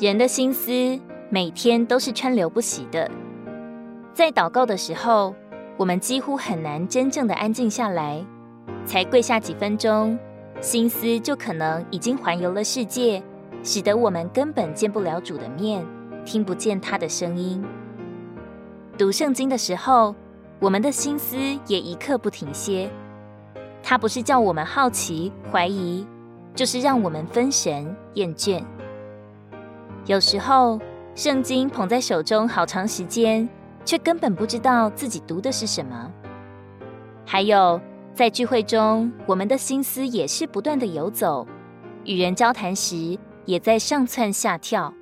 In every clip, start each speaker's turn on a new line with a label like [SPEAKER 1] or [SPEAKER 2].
[SPEAKER 1] 人的心思每天都是川流不息的，在祷告的时候，我们几乎很难真正的安静下来。才跪下几分钟，心思就可能已经环游了世界，使得我们根本见不了主的面，听不见他的声音。读圣经的时候，我们的心思也一刻不停歇。他不是叫我们好奇怀疑，就是让我们分神厌倦。有时候，圣经捧在手中好长时间，却根本不知道自己读的是什么。还有，在聚会中，我们的心思也是不断的游走；与人交谈时，也在上窜下跳；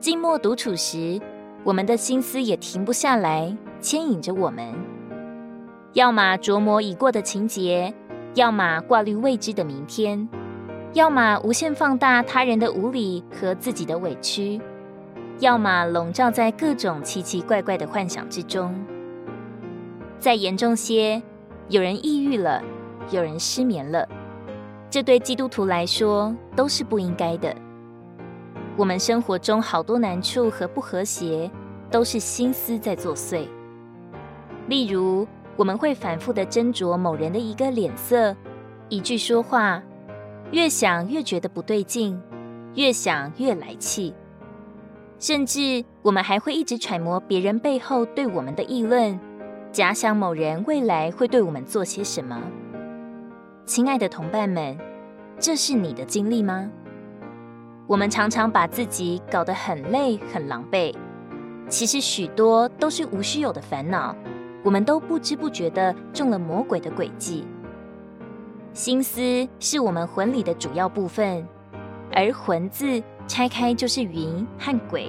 [SPEAKER 1] 静默独处时，我们的心思也停不下来，牵引着我们。要么琢磨已过的情节，要么挂虑未知的明天。要么无限放大他人的无理和自己的委屈，要么笼罩在各种奇奇怪怪的幻想之中。再严重些，有人抑郁了，有人失眠了，这对基督徒来说都是不应该的。我们生活中好多难处和不和谐，都是心思在作祟。例如，我们会反复地斟酌某人的一个脸色、一句说话。越想越觉得不对劲，越想越来气，甚至我们还会一直揣摩别人背后对我们的议论，假想某人未来会对我们做些什么。亲爱的同伴们，这是你的经历吗？我们常常把自己搞得很累、很狼狈，其实许多都是无须有的烦恼，我们都不知不觉地中了魔鬼的诡计。心思是我们魂里的主要部分，而魂字拆开就是云和鬼。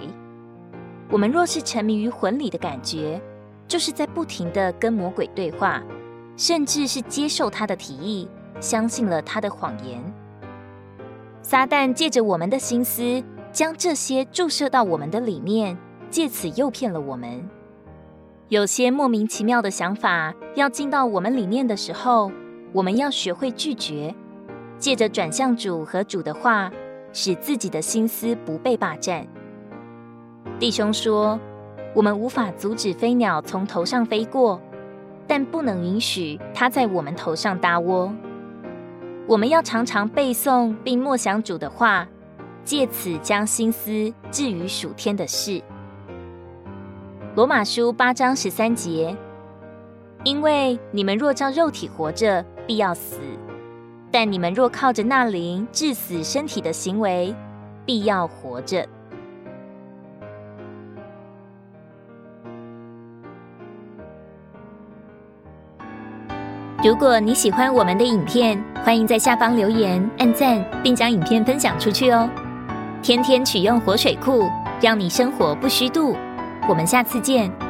[SPEAKER 1] 我们若是沉迷于魂里的感觉，就是在不停的跟魔鬼对话，甚至是接受他的提议，相信了他的谎言。撒旦借着我们的心思，将这些注射到我们的里面，借此诱骗了我们。有些莫名其妙的想法要进到我们里面的时候，我们要学会拒绝，借着转向主和主的话，使自己的心思不被霸占。弟兄说，我们无法阻止飞鸟从头上飞过，但不能允许它在我们头上搭窝。我们要常常背诵并默想主的话，借此将心思置于属天的事。罗马书八章十三节。因为你们若照肉体活着，必要死；但你们若靠着那灵致死身体的行为，必要活着。如果你喜欢我们的影片，欢迎在下方留言、按赞，并将影片分享出去哦！天天取用活水库，让你生活不虚度。我们下次见。